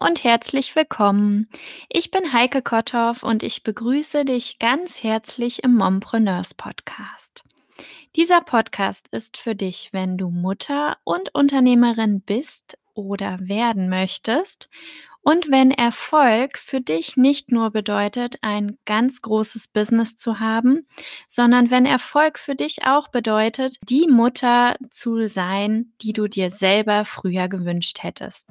und herzlich willkommen. Ich bin Heike Kotthoff und ich begrüße dich ganz herzlich im Mompreneurs Podcast. Dieser Podcast ist für dich, wenn du Mutter und Unternehmerin bist oder werden möchtest und wenn Erfolg für dich nicht nur bedeutet, ein ganz großes Business zu haben, sondern wenn Erfolg für dich auch bedeutet, die Mutter zu sein, die du dir selber früher gewünscht hättest.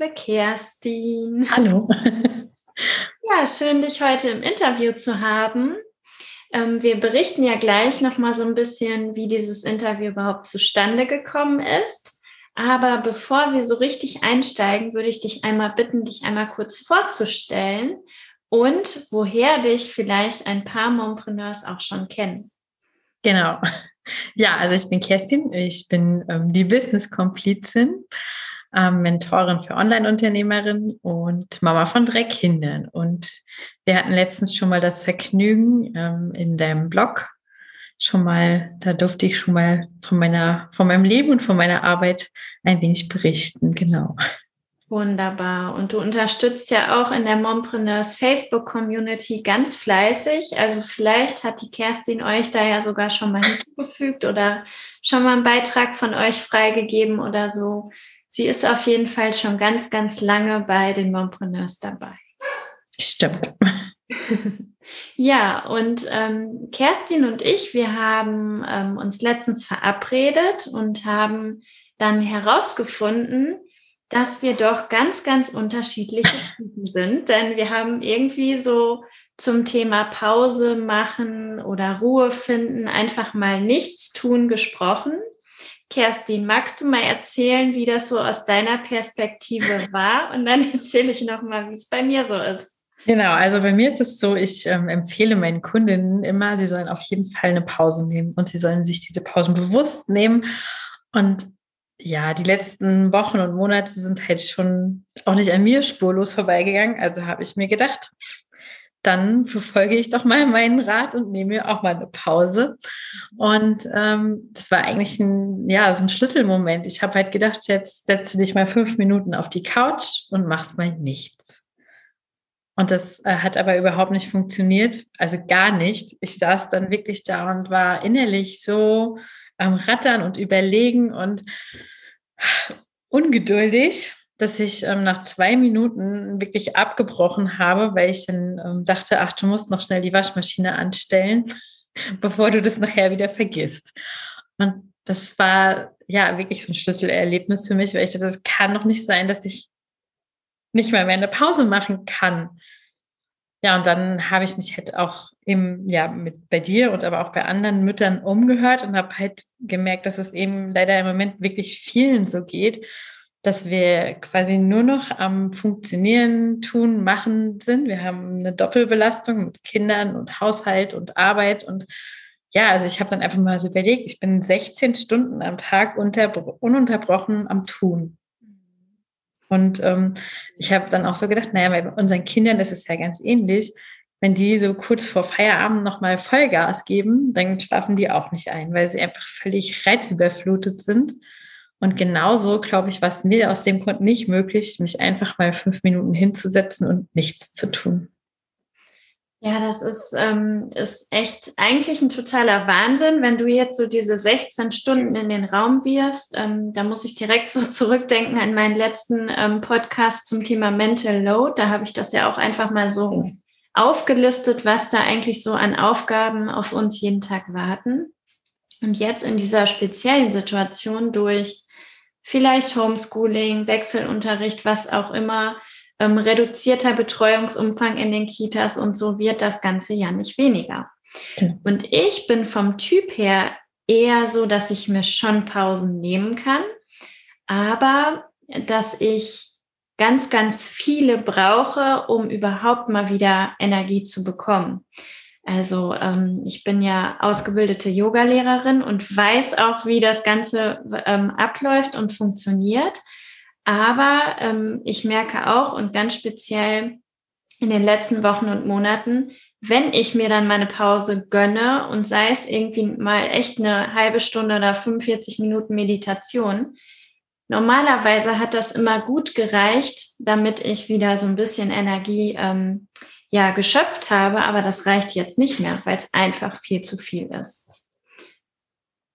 Liebe Kerstin. Hallo. Ja, schön, dich heute im Interview zu haben. Ähm, wir berichten ja gleich nochmal so ein bisschen, wie dieses Interview überhaupt zustande gekommen ist. Aber bevor wir so richtig einsteigen, würde ich dich einmal bitten, dich einmal kurz vorzustellen und woher dich vielleicht ein paar Mompreneurs auch schon kennen. Genau. Ja, also ich bin Kerstin, ich bin ähm, die Business-Komplizin ähm, Mentorin für Online-Unternehmerinnen und Mama von drei Kindern. Und wir hatten letztens schon mal das Vergnügen ähm, in deinem Blog schon mal, da durfte ich schon mal von meiner, von meinem Leben und von meiner Arbeit ein wenig berichten. Genau. Wunderbar. Und du unterstützt ja auch in der Mompreneurs Facebook Community ganz fleißig. Also vielleicht hat die Kerstin euch da ja sogar schon mal hinzugefügt oder schon mal einen Beitrag von euch freigegeben oder so sie ist auf jeden Fall schon ganz, ganz lange bei den Mompreneurs dabei. Stimmt. ja, und ähm, Kerstin und ich, wir haben ähm, uns letztens verabredet und haben dann herausgefunden, dass wir doch ganz, ganz unterschiedliche Typen sind. Denn wir haben irgendwie so zum Thema Pause machen oder Ruhe finden, einfach mal nichts tun gesprochen. Kerstin, magst du mal erzählen, wie das so aus deiner Perspektive war? Und dann erzähle ich nochmal, wie es bei mir so ist. Genau, also bei mir ist es so, ich ähm, empfehle meinen Kundinnen immer, sie sollen auf jeden Fall eine Pause nehmen und sie sollen sich diese Pausen bewusst nehmen. Und ja, die letzten Wochen und Monate sind halt schon auch nicht an mir spurlos vorbeigegangen. Also habe ich mir gedacht, dann verfolge ich doch mal meinen Rat und nehme mir auch mal eine Pause. Und ähm, das war eigentlich ein, ja, so ein Schlüsselmoment. Ich habe halt gedacht, jetzt setze dich mal fünf Minuten auf die Couch und machst mal nichts. Und das äh, hat aber überhaupt nicht funktioniert, also gar nicht. Ich saß dann wirklich da und war innerlich so am Rattern und überlegen und ungeduldig dass ich ähm, nach zwei Minuten wirklich abgebrochen habe, weil ich dann ähm, dachte, ach, du musst noch schnell die Waschmaschine anstellen, bevor du das nachher wieder vergisst. Und das war ja wirklich so ein Schlüsselerlebnis für mich, weil ich dachte, das kann doch nicht sein, dass ich nicht mal mehr eine Pause machen kann. Ja, und dann habe ich mich halt auch eben ja mit bei dir und aber auch bei anderen Müttern umgehört und habe halt gemerkt, dass es eben leider im Moment wirklich vielen so geht dass wir quasi nur noch am Funktionieren, Tun, Machen sind. Wir haben eine Doppelbelastung mit Kindern und Haushalt und Arbeit. Und ja, also ich habe dann einfach mal so überlegt, ich bin 16 Stunden am Tag ununterbrochen am Tun. Und ähm, ich habe dann auch so gedacht, naja, bei unseren Kindern ist es ja ganz ähnlich. Wenn die so kurz vor Feierabend nochmal Vollgas geben, dann schlafen die auch nicht ein, weil sie einfach völlig reizüberflutet sind und genauso, glaube ich, war es mir aus dem Grund nicht möglich, mich einfach mal fünf Minuten hinzusetzen und nichts zu tun. Ja, das ist, ähm, ist echt eigentlich ein totaler Wahnsinn, wenn du jetzt so diese 16 Stunden in den Raum wirfst. Ähm, da muss ich direkt so zurückdenken an meinen letzten ähm, Podcast zum Thema Mental Load. Da habe ich das ja auch einfach mal so aufgelistet, was da eigentlich so an Aufgaben auf uns jeden Tag warten. Und jetzt in dieser speziellen Situation durch vielleicht Homeschooling, Wechselunterricht, was auch immer, ähm, reduzierter Betreuungsumfang in den Kitas und so wird das Ganze ja nicht weniger. Mhm. Und ich bin vom Typ her eher so, dass ich mir schon Pausen nehmen kann, aber dass ich ganz, ganz viele brauche, um überhaupt mal wieder Energie zu bekommen. Also ähm, ich bin ja ausgebildete Yogalehrerin und weiß auch, wie das Ganze ähm, abläuft und funktioniert. Aber ähm, ich merke auch und ganz speziell in den letzten Wochen und Monaten, wenn ich mir dann meine Pause gönne und sei es irgendwie mal echt eine halbe Stunde oder 45 Minuten Meditation, normalerweise hat das immer gut gereicht, damit ich wieder so ein bisschen Energie ähm, ja geschöpft habe, aber das reicht jetzt nicht mehr, weil es einfach viel zu viel ist.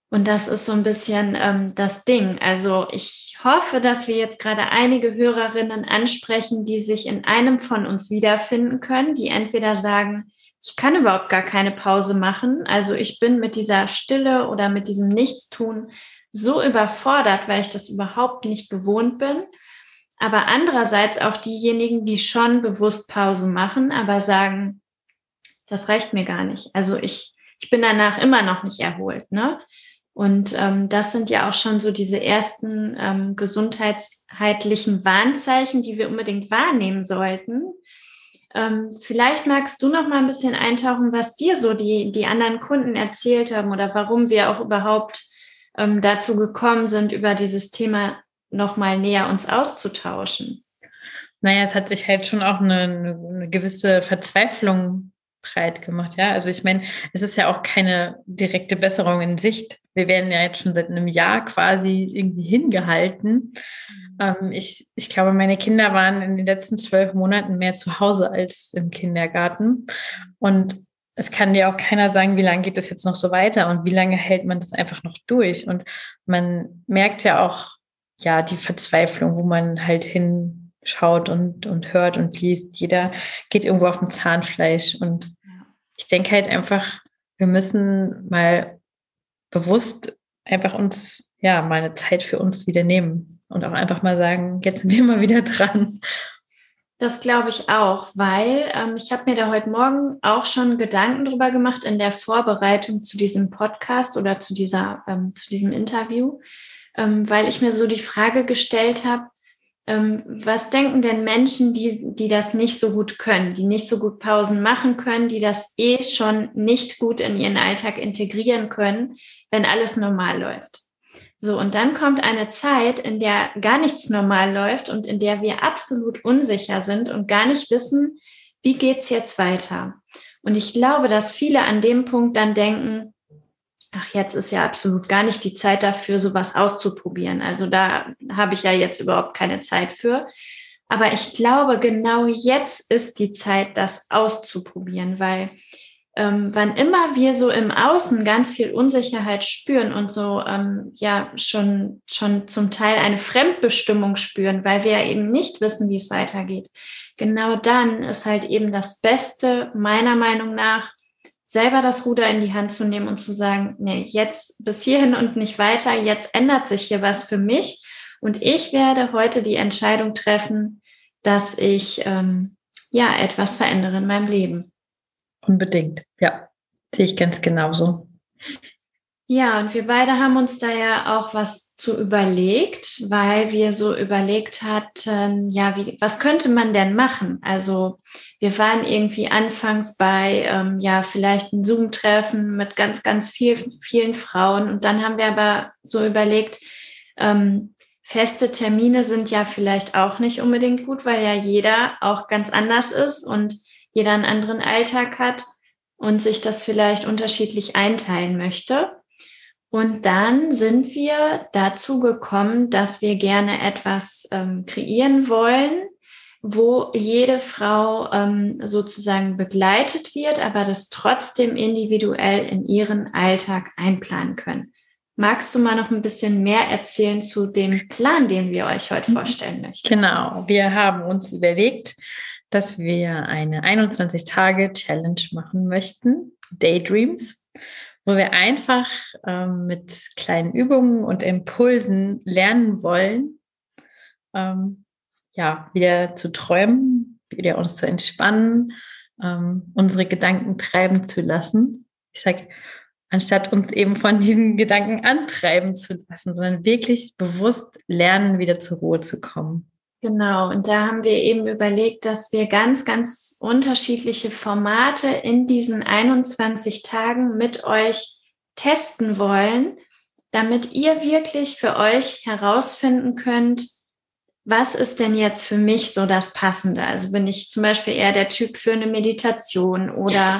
Und das ist so ein bisschen ähm, das Ding. Also ich hoffe, dass wir jetzt gerade einige Hörerinnen ansprechen, die sich in einem von uns wiederfinden können, die entweder sagen, ich kann überhaupt gar keine Pause machen. Also ich bin mit dieser Stille oder mit diesem Nichtstun so überfordert, weil ich das überhaupt nicht gewohnt bin. Aber andererseits auch diejenigen, die schon bewusst Pause machen, aber sagen, das reicht mir gar nicht. Also ich, ich bin danach immer noch nicht erholt. Ne? Und ähm, das sind ja auch schon so diese ersten ähm, gesundheitlichen Warnzeichen, die wir unbedingt wahrnehmen sollten. Ähm, vielleicht magst du noch mal ein bisschen eintauchen, was dir so die, die anderen Kunden erzählt haben oder warum wir auch überhaupt ähm, dazu gekommen sind, über dieses Thema noch mal näher uns auszutauschen. Naja, es hat sich halt schon auch eine, eine gewisse Verzweiflung breit gemacht. Ja, also ich meine, es ist ja auch keine direkte Besserung in Sicht. Wir werden ja jetzt schon seit einem Jahr quasi irgendwie hingehalten. Mhm. Ähm, ich, ich glaube, meine Kinder waren in den letzten zwölf Monaten mehr zu Hause als im Kindergarten. Und es kann dir auch keiner sagen, wie lange geht das jetzt noch so weiter und wie lange hält man das einfach noch durch. Und man merkt ja auch, ja, die Verzweiflung, wo man halt hinschaut und, und hört und liest. Jeder geht irgendwo auf dem Zahnfleisch. Und ich denke halt einfach, wir müssen mal bewusst einfach uns, ja, mal eine Zeit für uns wieder nehmen und auch einfach mal sagen, jetzt sind wir mal wieder dran. Das glaube ich auch, weil ähm, ich habe mir da heute Morgen auch schon Gedanken drüber gemacht in der Vorbereitung zu diesem Podcast oder zu dieser ähm, zu diesem Interview, ähm, weil ich mir so die Frage gestellt habe, ähm, was denken denn Menschen, die, die das nicht so gut können, die nicht so gut Pausen machen können, die das eh schon nicht gut in ihren Alltag integrieren können, wenn alles normal läuft? So, und dann kommt eine Zeit, in der gar nichts normal läuft und in der wir absolut unsicher sind und gar nicht wissen, wie geht's jetzt weiter? Und ich glaube, dass viele an dem Punkt dann denken, ach, jetzt ist ja absolut gar nicht die Zeit dafür, sowas auszuprobieren. Also da habe ich ja jetzt überhaupt keine Zeit für. Aber ich glaube, genau jetzt ist die Zeit, das auszuprobieren, weil ähm, wann immer wir so im Außen ganz viel Unsicherheit spüren und so ähm, ja schon schon zum Teil eine Fremdbestimmung spüren, weil wir ja eben nicht wissen, wie es weitergeht, genau dann ist halt eben das Beste meiner Meinung nach selber das Ruder in die Hand zu nehmen und zu sagen, nee, jetzt bis hierhin und nicht weiter, jetzt ändert sich hier was für mich und ich werde heute die Entscheidung treffen, dass ich ähm, ja etwas verändere in meinem Leben. Unbedingt, ja, sehe ich ganz genauso. Ja, und wir beide haben uns da ja auch was zu überlegt, weil wir so überlegt hatten, ja, wie, was könnte man denn machen? Also wir waren irgendwie anfangs bei, ähm, ja, vielleicht ein Zoom-Treffen mit ganz, ganz viel, vielen Frauen. Und dann haben wir aber so überlegt, ähm, feste Termine sind ja vielleicht auch nicht unbedingt gut, weil ja jeder auch ganz anders ist und jeder einen anderen Alltag hat und sich das vielleicht unterschiedlich einteilen möchte. Und dann sind wir dazu gekommen, dass wir gerne etwas ähm, kreieren wollen, wo jede Frau ähm, sozusagen begleitet wird, aber das trotzdem individuell in ihren Alltag einplanen können. Magst du mal noch ein bisschen mehr erzählen zu dem Plan, den wir euch heute mhm. vorstellen möchten? Genau, wir haben uns überlegt, dass wir eine 21-Tage-Challenge machen möchten, Daydreams, wo wir einfach ähm, mit kleinen Übungen und Impulsen lernen wollen, ähm, ja, wieder zu träumen, wieder uns zu entspannen, ähm, unsere Gedanken treiben zu lassen. Ich sage, anstatt uns eben von diesen Gedanken antreiben zu lassen, sondern wirklich bewusst lernen, wieder zur Ruhe zu kommen. Genau, und da haben wir eben überlegt, dass wir ganz, ganz unterschiedliche Formate in diesen 21 Tagen mit euch testen wollen, damit ihr wirklich für euch herausfinden könnt, was ist denn jetzt für mich so das Passende? Also bin ich zum Beispiel eher der Typ für eine Meditation oder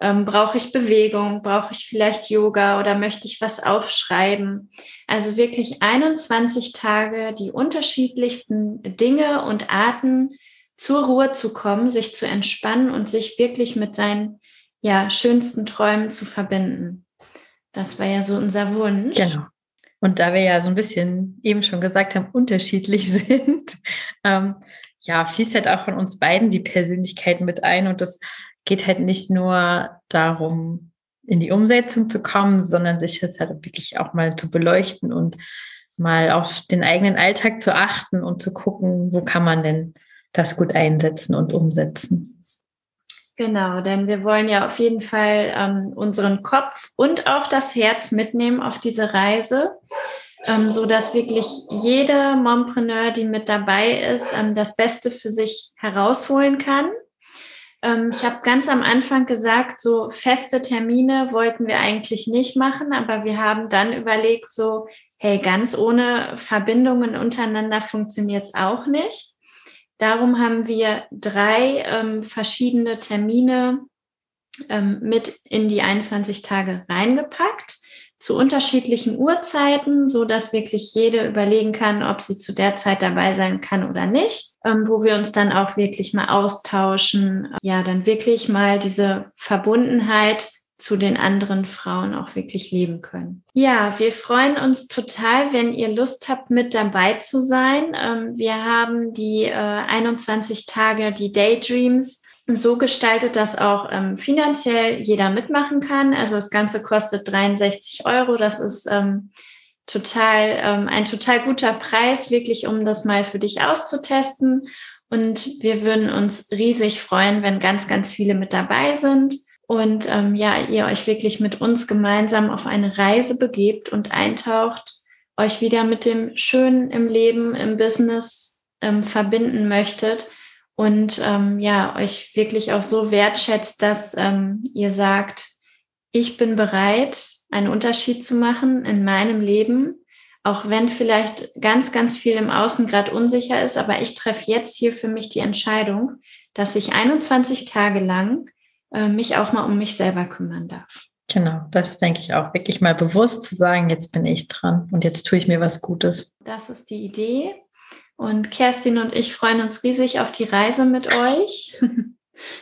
ähm, brauche ich Bewegung? Brauche ich vielleicht Yoga oder möchte ich was aufschreiben? Also wirklich 21 Tage die unterschiedlichsten Dinge und Arten zur Ruhe zu kommen, sich zu entspannen und sich wirklich mit seinen ja, schönsten Träumen zu verbinden. Das war ja so unser Wunsch. Genau. Und da wir ja so ein bisschen eben schon gesagt haben, unterschiedlich sind, ähm, ja, fließt halt auch von uns beiden die Persönlichkeit mit ein. Und das geht halt nicht nur darum, in die Umsetzung zu kommen, sondern sich das halt wirklich auch mal zu beleuchten und mal auf den eigenen Alltag zu achten und zu gucken, wo kann man denn das gut einsetzen und umsetzen. Genau, denn wir wollen ja auf jeden Fall ähm, unseren Kopf und auch das Herz mitnehmen auf diese Reise, ähm, so dass wirklich jeder Mompreneur, die mit dabei ist, ähm, das Beste für sich herausholen kann. Ähm, ich habe ganz am Anfang gesagt, so feste Termine wollten wir eigentlich nicht machen, aber wir haben dann überlegt, so, hey, ganz ohne Verbindungen untereinander funktioniert es auch nicht. Darum haben wir drei ähm, verschiedene Termine ähm, mit in die 21 Tage reingepackt zu unterschiedlichen Uhrzeiten, so dass wirklich jede überlegen kann, ob sie zu der Zeit dabei sein kann oder nicht, ähm, wo wir uns dann auch wirklich mal austauschen, ja, dann wirklich mal diese Verbundenheit zu den anderen Frauen auch wirklich leben können. Ja, wir freuen uns total, wenn ihr Lust habt, mit dabei zu sein. Ähm, wir haben die äh, 21 Tage, die Daydreams so gestaltet, dass auch ähm, finanziell jeder mitmachen kann. Also das Ganze kostet 63 Euro. Das ist ähm, total ähm, ein total guter Preis, wirklich, um das mal für dich auszutesten. Und wir würden uns riesig freuen, wenn ganz, ganz viele mit dabei sind und ähm, ja, ihr euch wirklich mit uns gemeinsam auf eine Reise begebt und eintaucht, euch wieder mit dem Schönen im Leben, im Business ähm, verbinden möchtet und ähm, ja, euch wirklich auch so wertschätzt, dass ähm, ihr sagt, ich bin bereit, einen Unterschied zu machen in meinem Leben, auch wenn vielleicht ganz, ganz viel im Außen gerade unsicher ist, aber ich treffe jetzt hier für mich die Entscheidung, dass ich 21 Tage lang äh, mich auch mal um mich selber kümmern darf. Genau, das denke ich auch. Wirklich mal bewusst zu sagen, jetzt bin ich dran und jetzt tue ich mir was Gutes. Das ist die Idee. Und Kerstin und ich freuen uns riesig auf die Reise mit euch.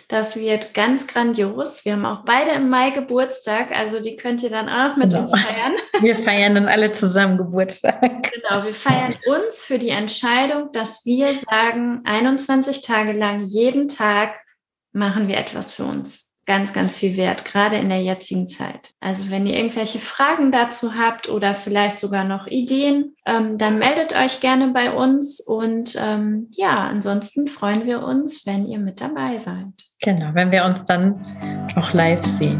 Das wird ganz grandios. Wir haben auch beide im Mai Geburtstag, also die könnt ihr dann auch mit genau. uns feiern. Wir feiern dann alle zusammen Geburtstag. Genau, wir feiern uns für die Entscheidung, dass wir sagen, 21 Tage lang jeden Tag machen wir etwas für uns. Ganz, ganz viel wert, gerade in der jetzigen Zeit. Also wenn ihr irgendwelche Fragen dazu habt oder vielleicht sogar noch Ideen, ähm, dann meldet euch gerne bei uns. Und ähm, ja, ansonsten freuen wir uns, wenn ihr mit dabei seid. Genau, wenn wir uns dann auch live sehen.